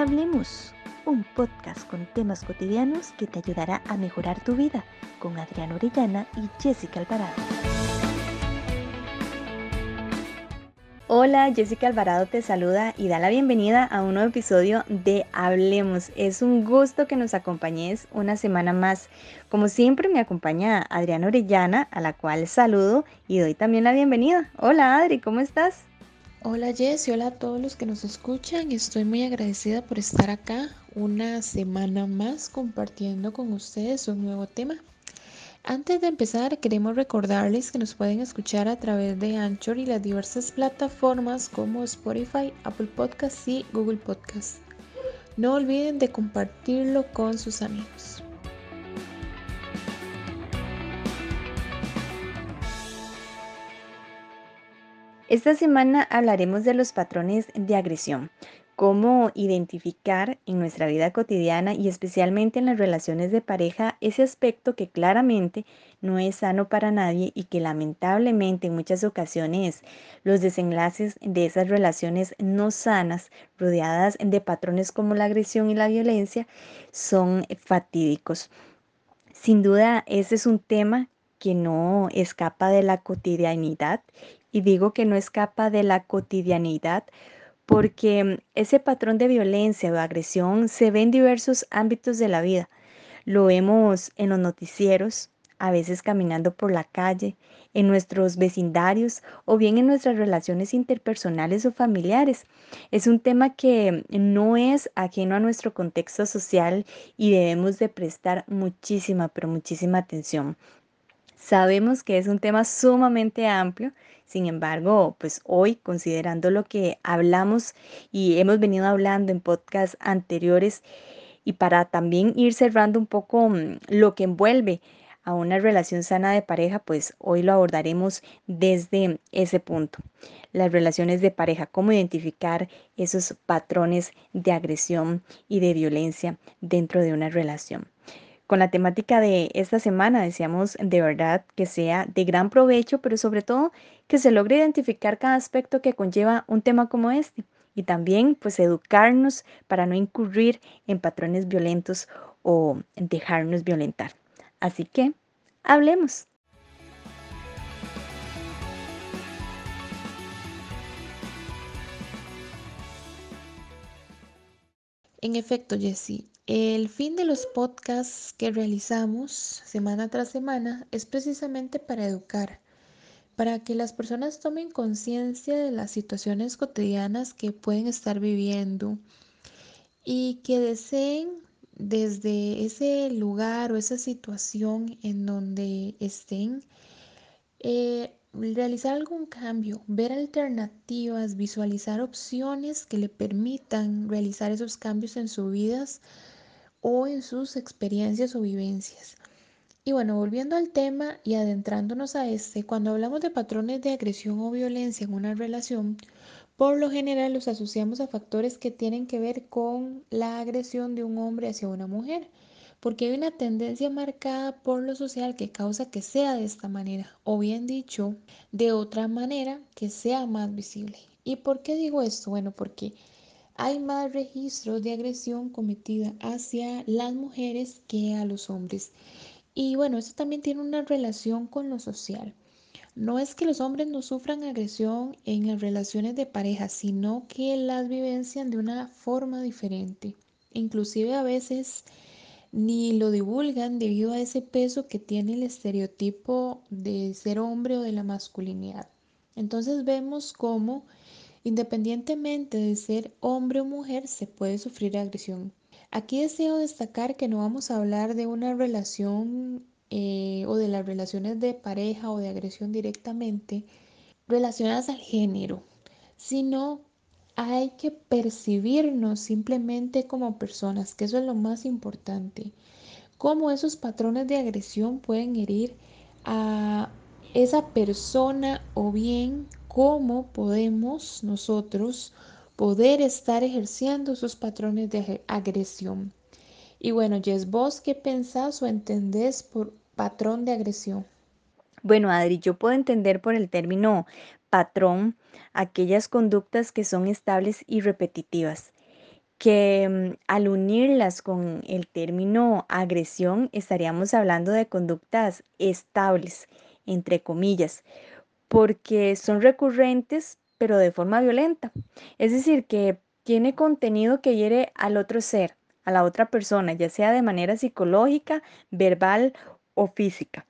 Hablemos, un podcast con temas cotidianos que te ayudará a mejorar tu vida con Adriana Orellana y Jessica Alvarado. Hola, Jessica Alvarado te saluda y da la bienvenida a un nuevo episodio de Hablemos. Es un gusto que nos acompañes una semana más. Como siempre me acompaña Adriana Orellana, a la cual saludo y doy también la bienvenida. Hola Adri, ¿cómo estás? Hola Jess y hola a todos los que nos escuchan. Estoy muy agradecida por estar acá una semana más compartiendo con ustedes un nuevo tema. Antes de empezar, queremos recordarles que nos pueden escuchar a través de Anchor y las diversas plataformas como Spotify, Apple Podcasts y Google Podcasts. No olviden de compartirlo con sus amigos. Esta semana hablaremos de los patrones de agresión cómo identificar en nuestra vida cotidiana y especialmente en las relaciones de pareja ese aspecto que claramente no es sano para nadie y que lamentablemente en muchas ocasiones los desenlaces de esas relaciones no sanas, rodeadas de patrones como la agresión y la violencia, son fatídicos. Sin duda, ese es un tema que no escapa de la cotidianidad y digo que no escapa de la cotidianidad porque ese patrón de violencia o agresión se ve en diversos ámbitos de la vida. Lo vemos en los noticieros, a veces caminando por la calle, en nuestros vecindarios o bien en nuestras relaciones interpersonales o familiares. Es un tema que no es ajeno a nuestro contexto social y debemos de prestar muchísima, pero muchísima atención. Sabemos que es un tema sumamente amplio, sin embargo, pues hoy, considerando lo que hablamos y hemos venido hablando en podcasts anteriores, y para también ir cerrando un poco mm, lo que envuelve a una relación sana de pareja, pues hoy lo abordaremos desde ese punto. Las relaciones de pareja, cómo identificar esos patrones de agresión y de violencia dentro de una relación con la temática de esta semana. Deseamos de verdad que sea de gran provecho, pero sobre todo que se logre identificar cada aspecto que conlleva un tema como este y también pues educarnos para no incurrir en patrones violentos o dejarnos violentar. Así que hablemos. En efecto, Jessie, el fin de los podcasts que realizamos semana tras semana es precisamente para educar, para que las personas tomen conciencia de las situaciones cotidianas que pueden estar viviendo y que deseen desde ese lugar o esa situación en donde estén eh, realizar algún cambio, ver alternativas, visualizar opciones que le permitan realizar esos cambios en sus vidas o en sus experiencias o vivencias. Y bueno, volviendo al tema y adentrándonos a este, cuando hablamos de patrones de agresión o violencia en una relación, por lo general los asociamos a factores que tienen que ver con la agresión de un hombre hacia una mujer, porque hay una tendencia marcada por lo social que causa que sea de esta manera, o bien dicho, de otra manera que sea más visible. ¿Y por qué digo esto? Bueno, porque hay más registros de agresión cometida hacia las mujeres que a los hombres. Y bueno, eso también tiene una relación con lo social. No es que los hombres no sufran agresión en las relaciones de pareja, sino que las vivencian de una forma diferente. Inclusive a veces ni lo divulgan debido a ese peso que tiene el estereotipo de ser hombre o de la masculinidad. Entonces vemos cómo Independientemente de ser hombre o mujer, se puede sufrir agresión. Aquí deseo destacar que no vamos a hablar de una relación eh, o de las relaciones de pareja o de agresión directamente relacionadas al género, sino hay que percibirnos simplemente como personas, que eso es lo más importante. Cómo esos patrones de agresión pueden herir a esa persona o bien cómo podemos nosotros poder estar ejerciendo esos patrones de agresión. Y bueno, Jess, vos qué pensás o entendés por patrón de agresión? Bueno, Adri, yo puedo entender por el término patrón aquellas conductas que son estables y repetitivas que mm, al unirlas con el término agresión estaríamos hablando de conductas estables, entre comillas, porque son recurrentes pero de forma violenta. Es decir, que tiene contenido que hiere al otro ser, a la otra persona, ya sea de manera psicológica, verbal o física.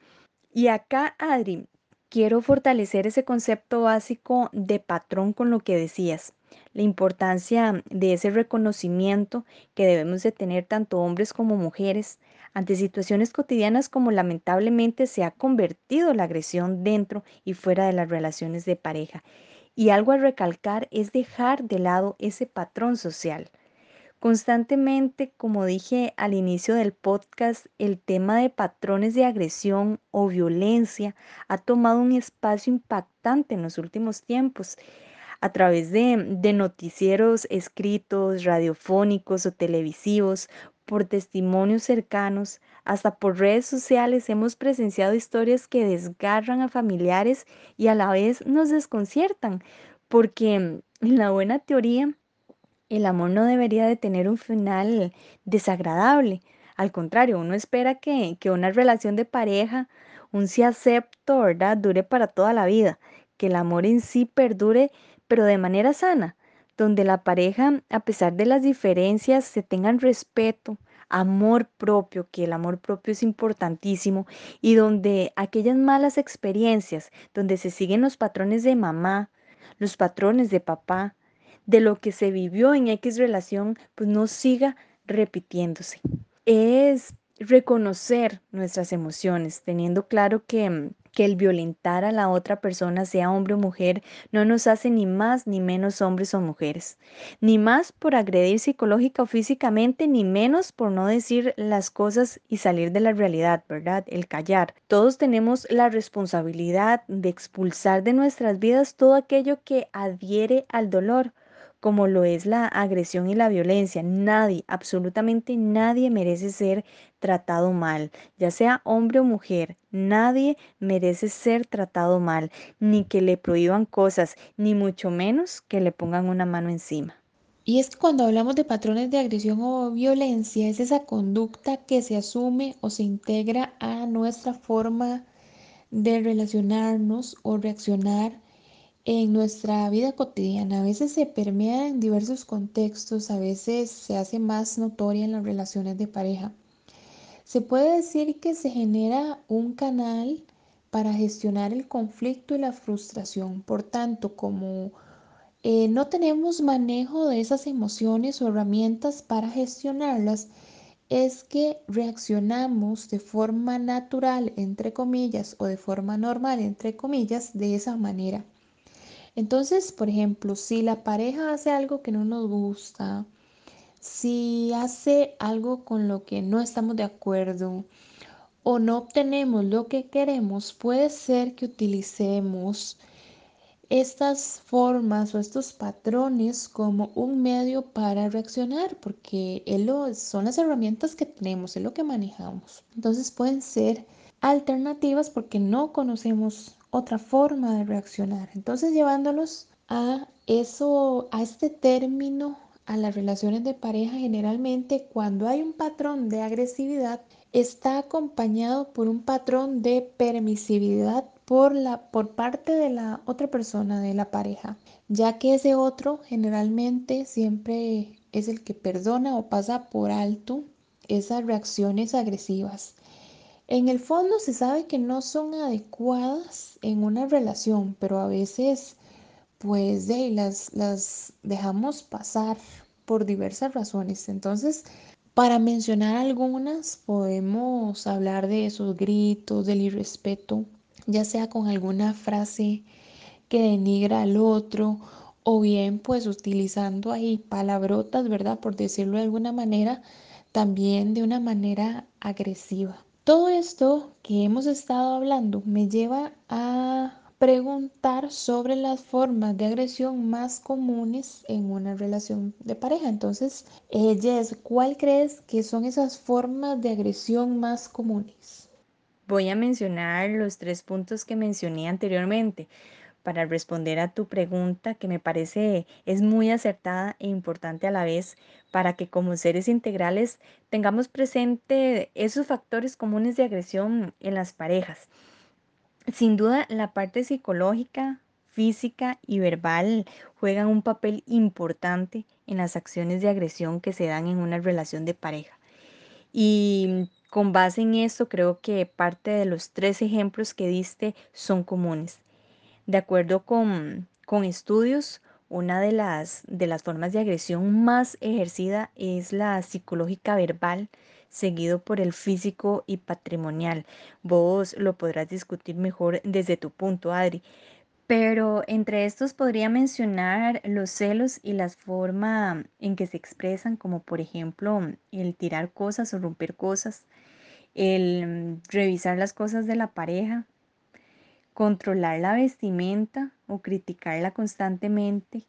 Y acá, Adri, quiero fortalecer ese concepto básico de patrón con lo que decías, la importancia de ese reconocimiento que debemos de tener tanto hombres como mujeres ante situaciones cotidianas como lamentablemente se ha convertido la agresión dentro y fuera de las relaciones de pareja. Y algo a recalcar es dejar de lado ese patrón social. Constantemente, como dije al inicio del podcast, el tema de patrones de agresión o violencia ha tomado un espacio impactante en los últimos tiempos a través de, noticieros escritos, radiofónicos o televisivos, por testimonios cercanos, hasta por redes sociales hemos presenciado historias que desgarran a familiares y a la vez nos desconciertan, porque en la buena teoría el amor no debería de tener un final desagradable. Al contrario, uno espera que, que una relación de pareja, un sí acepto, ¿verdad?, dure para toda la vida, que el amor en sí perdure, pero de manera sana, donde la pareja, a pesar de las diferencias, se tengan respeto, amor propio, que el amor propio es importantísimo, y donde aquellas malas experiencias, donde se siguen los patrones de mamá, los patrones de papá, de lo que se vivió en X relación, pues no siga repitiéndose. Es reconocer nuestras emociones, teniendo claro que, que el violentar a la otra persona, sea hombre o mujer, no nos hace ni más ni menos hombres o mujeres, ni más por agredir psicológica o físicamente, ni menos por no decir las cosas y salir de la realidad, ¿verdad? El callar. Todos tenemos la responsabilidad de expulsar de nuestras vidas todo aquello que adhiere al dolor como lo es la agresión y la violencia. Nadie, absolutamente nadie merece ser tratado mal, ya sea hombre o mujer. Nadie merece ser tratado mal, ni que le prohíban cosas, ni mucho menos que le pongan una mano encima. Y es que cuando hablamos de patrones de agresión o violencia, es esa conducta que se asume o se integra a nuestra forma de relacionarnos o reaccionar en nuestra vida cotidiana. A veces se permea en diversos contextos, a veces se hace más notoria en las relaciones de pareja. Se puede decir que se genera un canal para gestionar el conflicto y la frustración. Por tanto, como eh, no tenemos manejo de esas emociones o herramientas para gestionarlas, es que reaccionamos de forma natural, entre comillas, o de forma normal, entre comillas, de esa manera. Entonces, por ejemplo, si la pareja hace algo que no nos gusta, si hace algo con lo que no estamos de acuerdo o no obtenemos lo que queremos, puede ser que utilicemos estas formas o estos patrones como un medio para reaccionar, porque son las herramientas que tenemos, es lo que manejamos. Entonces pueden ser alternativas porque no conocemos otra forma de reaccionar. Entonces llevándolos a eso, a este término, a las relaciones de pareja, generalmente cuando hay un patrón de agresividad, está acompañado por un patrón de permisividad por, la, por parte de la otra persona, de la pareja, ya que ese otro generalmente siempre es el que perdona o pasa por alto esas reacciones agresivas. En el fondo se sabe que no son adecuadas en una relación, pero a veces pues de, las, las dejamos pasar por diversas razones. Entonces, para mencionar algunas, podemos hablar de esos gritos, del irrespeto, ya sea con alguna frase que denigra al otro o bien pues utilizando ahí palabrotas, ¿verdad? Por decirlo de alguna manera, también de una manera agresiva. Todo esto que hemos estado hablando me lleva a preguntar sobre las formas de agresión más comunes en una relación de pareja. Entonces, eh, Jess, ¿cuál crees que son esas formas de agresión más comunes? Voy a mencionar los tres puntos que mencioné anteriormente. Para responder a tu pregunta, que me parece es muy acertada e importante a la vez, para que como seres integrales tengamos presente esos factores comunes de agresión en las parejas. Sin duda, la parte psicológica, física y verbal juegan un papel importante en las acciones de agresión que se dan en una relación de pareja. Y con base en eso, creo que parte de los tres ejemplos que diste son comunes. De acuerdo con, con estudios, una de las, de las formas de agresión más ejercida es la psicológica verbal, seguido por el físico y patrimonial. Vos lo podrás discutir mejor desde tu punto, Adri. Pero entre estos podría mencionar los celos y la forma en que se expresan, como por ejemplo el tirar cosas o romper cosas, el revisar las cosas de la pareja, controlar la vestimenta o criticarla constantemente,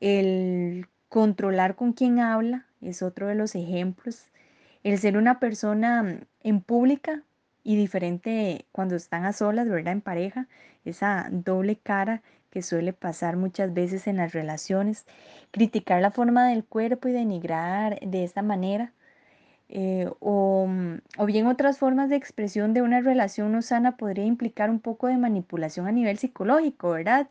el controlar con quién habla es otro de los ejemplos, el ser una persona mm, en pública y diferente cuando están a solas, ¿verdad? En pareja, esa doble cara que suele pasar muchas veces en las relaciones, criticar la forma del cuerpo y denigrar de esta manera, eh, o, mm, o bien otras formas de expresión de una relación no sana podría implicar un poco de manipulación a nivel psicológico, ¿verdad?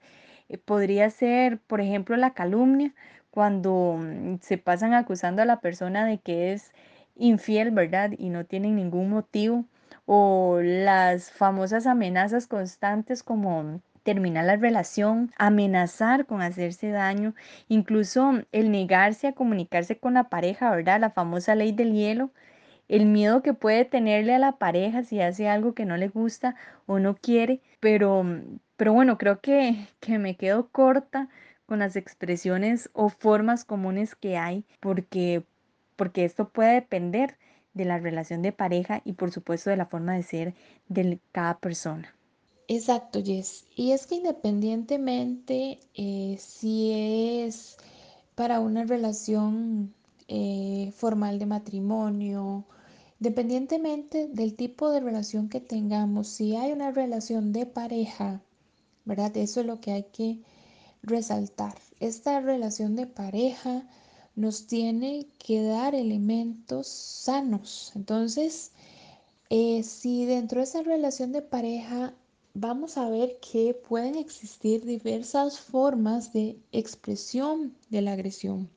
Eh, podría ser, por ejemplo, la calumnia, cuando mm, se pasan acusando a la persona de que es infiel, ¿verdad? Y no tienen ningún motivo. O las famosas amenazas constantes como terminar la relación, amenazar con hacerse daño, incluso el negarse a comunicarse con la pareja, ¿verdad? La famosa ley del hielo, el miedo que puede tenerle a la pareja si hace algo que no le gusta o no quiere, pero, pero bueno, creo que, que me quedo corta con las expresiones o formas comunes que hay, porque, porque esto puede depender de la relación de pareja y por supuesto de la forma de ser de cada persona. Exacto, Jess. Y es que independientemente eh, si es para una relación eh, formal de matrimonio, independientemente del tipo de relación que tengamos, si hay una relación de pareja, ¿verdad? Eso es lo que hay que resaltar. Esta relación de pareja nos tiene que dar elementos sanos. Entonces, eh, si dentro de esa relación de pareja vamos a ver que pueden existir diversas formas de expresión de la agresión.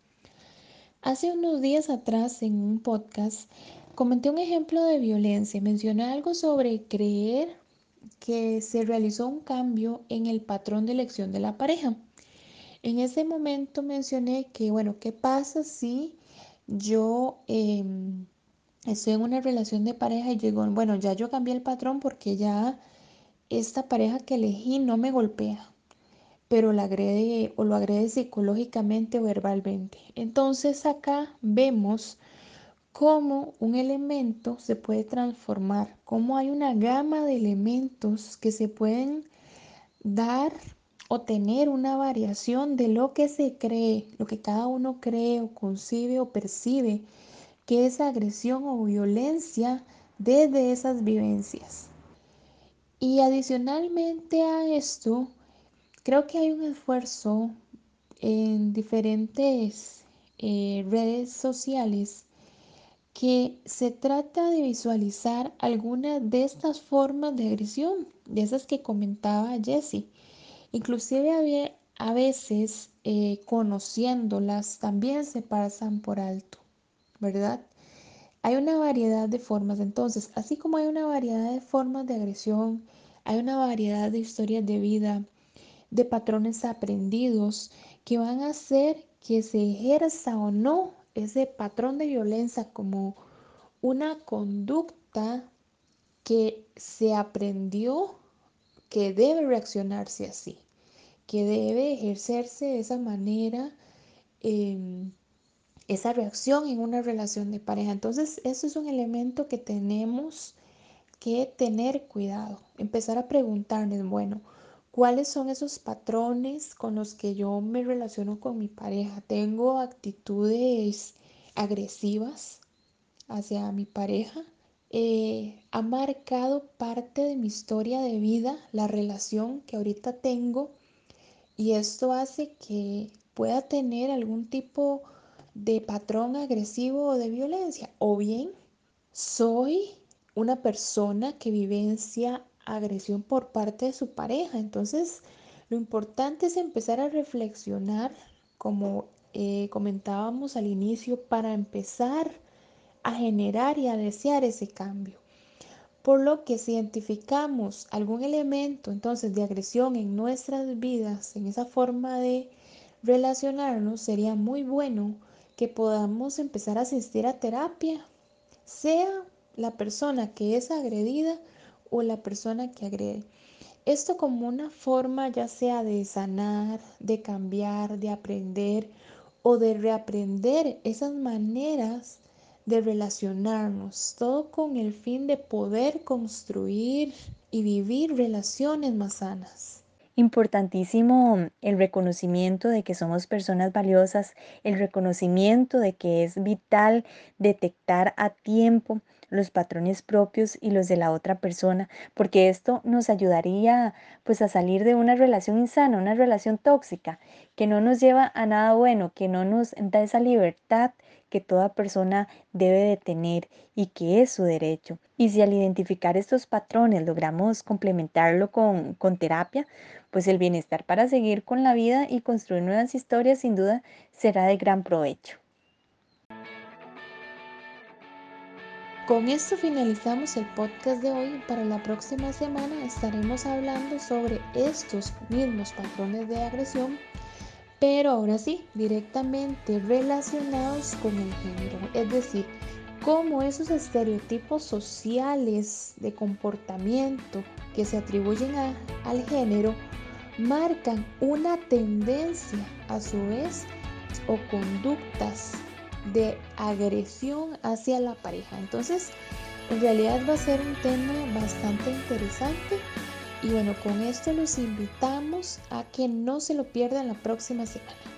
Hace unos días atrás en un podcast comenté un ejemplo de violencia. Mencioné algo sobre creer que se realizó un cambio en el patrón de elección de la pareja. En ese momento mencioné que, bueno, ¿qué pasa si yo eh, estoy en una relación de pareja y digo, bueno, ya yo cambié el patrón porque ya esta pareja que elegí no me golpea, pero la agrede o lo agrede psicológicamente o verbalmente. Entonces acá vemos cómo un elemento se puede transformar, cómo hay una gama de elementos que se pueden dar o tener una variación de lo que se cree, lo que cada uno cree o concibe o percibe que es agresión o violencia desde esas vivencias. Y adicionalmente a esto, creo que hay un esfuerzo en diferentes eh, redes sociales que se trata de visualizar algunas de estas formas de agresión, de esas que comentaba Jessie. Inclusive a veces eh, conociéndolas también se pasan por alto, ¿verdad? Hay una variedad de formas, entonces, así como hay una variedad de formas de agresión, hay una variedad de historias de vida, de patrones aprendidos que van a hacer que se ejerza o no ese patrón de violencia como una conducta que se aprendió que debe reaccionarse así, que debe ejercerse de esa manera. Eh, esa reacción en una relación de pareja. Entonces, eso es un elemento que tenemos que tener cuidado. Empezar a preguntarnos, bueno, ¿cuáles son esos patrones con los que yo me relaciono con mi pareja? ¿Tengo actitudes agresivas hacia mi pareja? eh, ha marcado parte de mi historia de vida, la relación que ahorita tengo, y esto hace que pueda tener algún tipo de patrón agresivo o de violencia, o bien soy una persona que vivencia agresión por parte de su pareja. Entonces, lo importante es empezar a reflexionar, como eh, comentábamos al inicio, para empezar a generar y a desear ese cambio. Por lo que si identificamos algún elemento entonces de agresión en nuestras vidas, en esa forma de relacionarnos, sería muy bueno que podamos empezar a asistir a terapia, sea la persona que es agredida o la persona que agrede. Esto como una forma ya sea de sanar, de cambiar, de aprender o de reaprender esas maneras de relacionarnos, todo con el fin de poder construir y vivir relaciones más sanas. Importantísimo el reconocimiento de que somos personas valiosas, el reconocimiento de que es vital detectar a tiempo los patrones propios y los de la otra persona, porque esto nos ayudaría pues a salir de una relación insana, una relación tóxica, que no nos lleva a nada bueno, que no nos da esa libertad que toda persona debe de tener y que es su derecho. Y si al identificar estos patrones logramos complementarlo con, con terapia, pues el bienestar para seguir con la vida y construir nuevas historias sin duda será de gran provecho. Con esto finalizamos el podcast de hoy. Para la próxima semana estaremos hablando sobre estos mismos patrones de agresión, pero ahora sí, directamente relacionados con el género. Es decir, cómo esos estereotipos sociales de comportamiento que se atribuyen al género marcan una tendencia a su vez o conductas de agresión hacia la pareja. Entonces, en realidad va a ser un tema bastante interesante y bueno, con esto los invitamos a que no se lo pierdan la próxima semana.